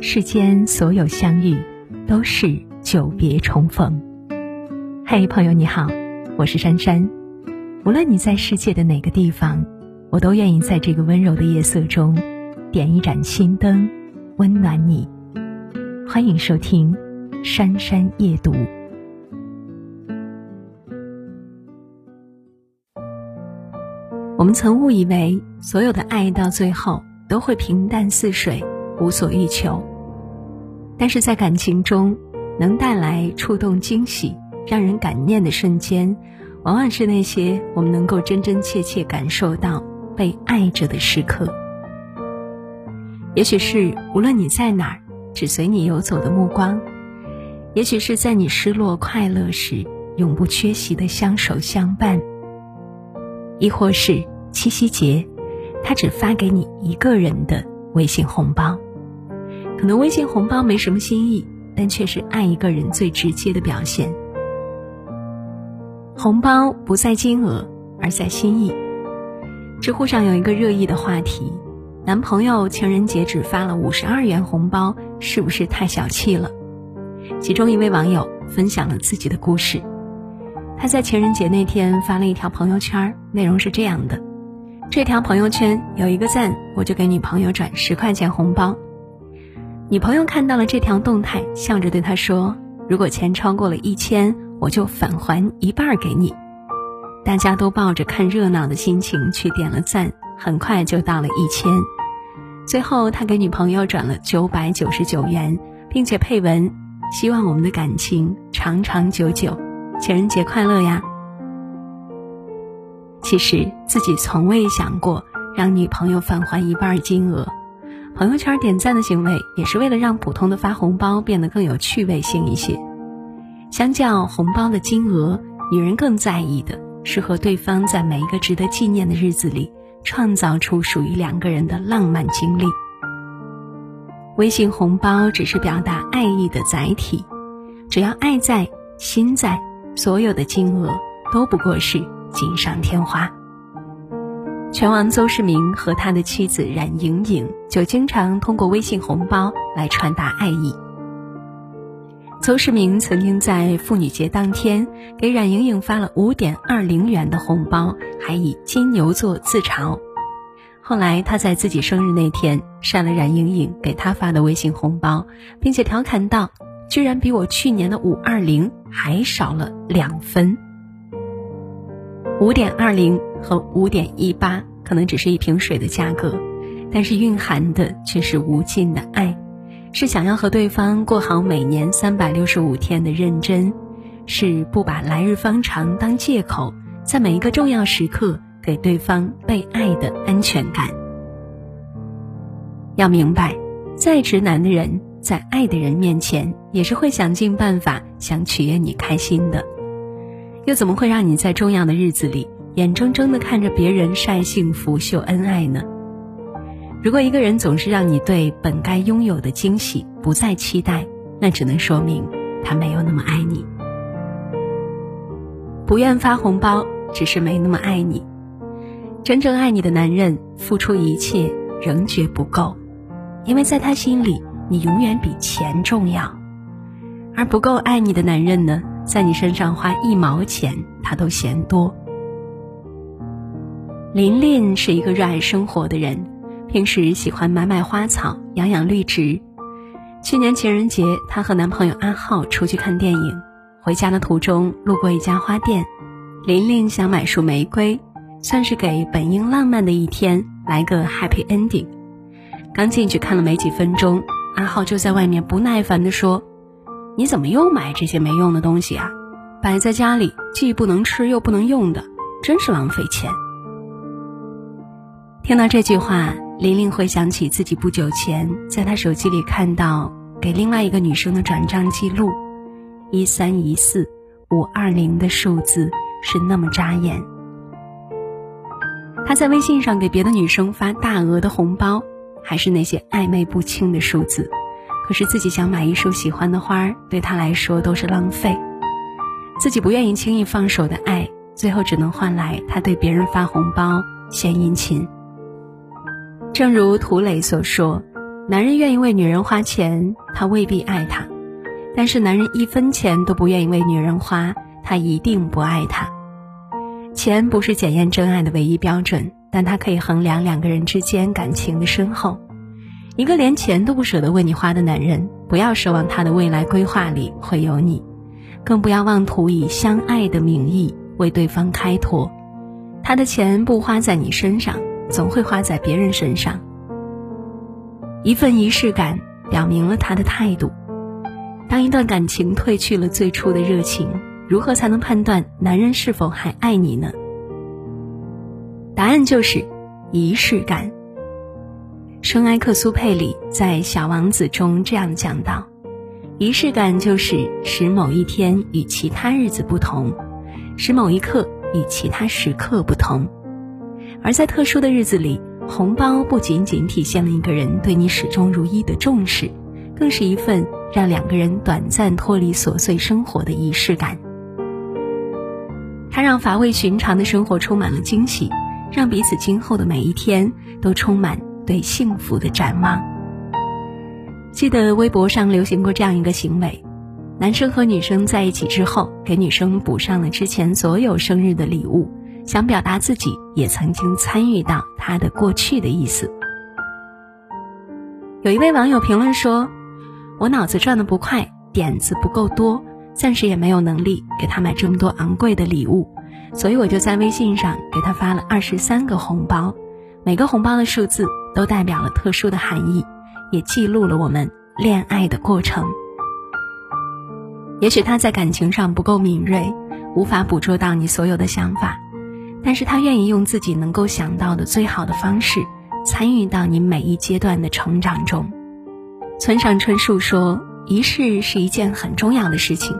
世间所有相遇，都是久别重逢。嘿，朋友你好，我是珊珊。无论你在世界的哪个地方，我都愿意在这个温柔的夜色中，点一盏心灯，温暖你。欢迎收听《珊珊夜读》。我们曾误以为，所有的爱到最后都会平淡似水，无所欲求。但是在感情中，能带来触动、惊喜、让人感念的瞬间，往往是那些我们能够真真切切感受到被爱着的时刻。也许是无论你在哪儿，只随你游走的目光；也许是在你失落、快乐时，永不缺席的相守相伴。亦或是七夕节，他只发给你一个人的微信红包，可能微信红包没什么新意，但却是爱一个人最直接的表现。红包不在金额，而在心意。知乎上有一个热议的话题：男朋友情人节只发了五十二元红包，是不是太小气了？其中一位网友分享了自己的故事。他在情人节那天发了一条朋友圈，内容是这样的：这条朋友圈有一个赞，我就给女朋友转十块钱红包。女朋友看到了这条动态，笑着对他说：“如果钱超过了一千，我就返还一半给你。”大家都抱着看热闹的心情去点了赞，很快就到了一千。最后，他给女朋友转了九百九十九元，并且配文：“希望我们的感情长长久久。”情人节快乐呀！其实自己从未想过让女朋友返还一半金额，朋友圈点赞的行为也是为了让普通的发红包变得更有趣味性一些。相较红包的金额，女人更在意的是和对方在每一个值得纪念的日子里，创造出属于两个人的浪漫经历。微信红包只是表达爱意的载体，只要爱在，心在。所有的金额都不过是锦上添花。拳王邹市明和他的妻子冉莹莹就经常通过微信红包来传达爱意。邹市明曾经在妇女节当天给冉莹莹发了五点二零元的红包，还以金牛座自嘲。后来他在自己生日那天删了冉莹莹给他发的微信红包，并且调侃道。居然比我去年的五二零还少了两分。五点二零和五点一八可能只是一瓶水的价格，但是蕴含的却是无尽的爱，是想要和对方过好每年三百六十五天的认真，是不把来日方长当借口，在每一个重要时刻给对方被爱的安全感。要明白，再直男的人。在爱的人面前，也是会想尽办法想取悦你开心的，又怎么会让你在重要的日子里眼睁睁的看着别人晒幸福秀恩爱呢？如果一个人总是让你对本该拥有的惊喜不再期待，那只能说明他没有那么爱你。不愿发红包，只是没那么爱你。真正爱你的男人，付出一切仍觉不够，因为在他心里。你永远比钱重要，而不够爱你的男人呢，在你身上花一毛钱他都嫌多。琳琳是一个热爱生活的人，平时喜欢买买花草、养养绿植。去年情人节，她和男朋友阿浩出去看电影，回家的途中路过一家花店，琳琳想买束玫瑰，算是给本应浪漫的一天来个 happy ending。刚进去看了没几分钟。阿浩就在外面不耐烦地说：“你怎么又买这些没用的东西啊？摆在家里既不能吃又不能用的，真是浪费钱。”听到这句话，玲玲回想起自己不久前在她手机里看到给另外一个女生的转账记录，一三一四五二零的数字是那么扎眼。她在微信上给别的女生发大额的红包。还是那些暧昧不清的数字，可是自己想买一束喜欢的花，对他来说都是浪费。自己不愿意轻易放手的爱，最后只能换来他对别人发红包献殷勤。正如涂磊所说：“男人愿意为女人花钱，他未必爱她；但是男人一分钱都不愿意为女人花，他一定不爱她。钱不是检验真爱的唯一标准，但它可以衡量两个人之间感情的深厚。一个连钱都不舍得为你花的男人，不要奢望他的未来规划里会有你，更不要妄图以相爱的名义为对方开脱。他的钱不花在你身上，总会花在别人身上。一份仪式感表明了他的态度。当一段感情褪去了最初的热情。如何才能判断男人是否还爱你呢？答案就是仪式感。圣埃克苏佩里在《小王子》中这样讲到：仪式感就是使某一天与其他日子不同，使某一刻与其他时刻不同。而在特殊的日子里，红包不仅仅体现了一个人对你始终如一的重视，更是一份让两个人短暂脱离琐碎生活的仪式感。它让乏味寻常的生活充满了惊喜，让彼此今后的每一天都充满对幸福的展望。记得微博上流行过这样一个行为：男生和女生在一起之后，给女生补上了之前所有生日的礼物，想表达自己也曾经参与到他的过去的意思。有一位网友评论说：“我脑子转的不快，点子不够多。”暂时也没有能力给他买这么多昂贵的礼物，所以我就在微信上给他发了二十三个红包，每个红包的数字都代表了特殊的含义，也记录了我们恋爱的过程。也许他在感情上不够敏锐，无法捕捉到你所有的想法，但是他愿意用自己能够想到的最好的方式，参与到你每一阶段的成长中。村上春树说：“仪式是一件很重要的事情。”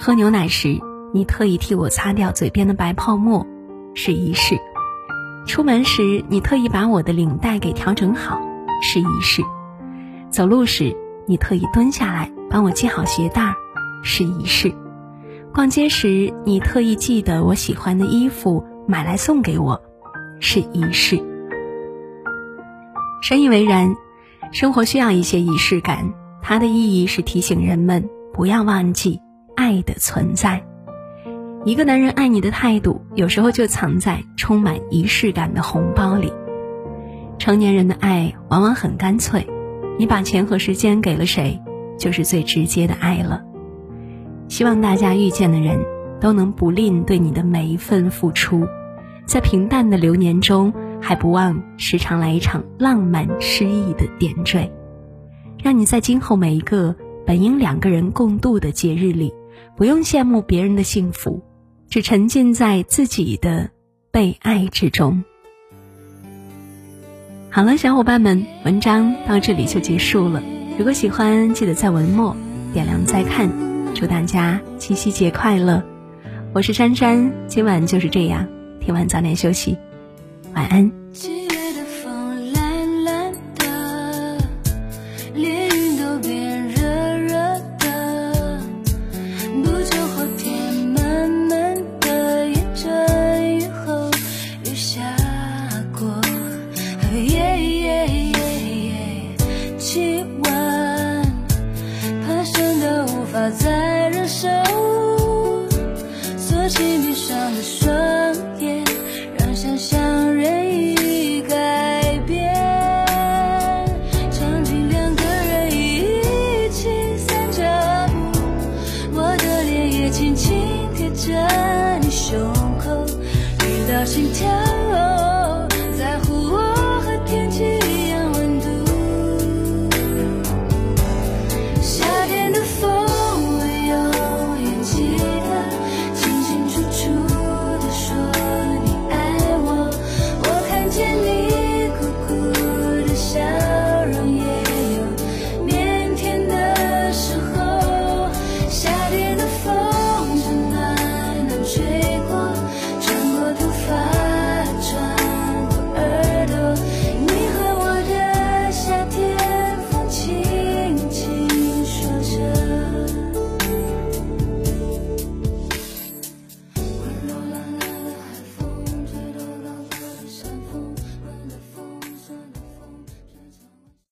喝牛奶时，你特意替我擦掉嘴边的白泡沫，是仪式；出门时，你特意把我的领带给调整好，是仪式；走路时，你特意蹲下来帮我系好鞋带，是仪式；逛街时，你特意记得我喜欢的衣服买来送给我，是仪式。深以为然，生活需要一些仪式感，它的意义是提醒人们不要忘记。爱的存在，一个男人爱你的态度，有时候就藏在充满仪式感的红包里。成年人的爱往往很干脆，你把钱和时间给了谁，就是最直接的爱了。希望大家遇见的人都能不吝对你的每一份付出，在平淡的流年中，还不忘时常来一场浪漫诗意的点缀，让你在今后每一个本应两个人共度的节日里。不用羡慕别人的幸福，只沉浸在自己的被爱之中。好了，小伙伴们，文章到这里就结束了。如果喜欢，记得在文末点亮再看。祝大家七夕节快乐！我是珊珊，今晚就是这样，听完早点休息，晚安。气温爬升到无法再忍受索性闭上了双眼让想象任意改变场景两个人一起散着步我的脸也轻轻贴着你胸口遇到心跳。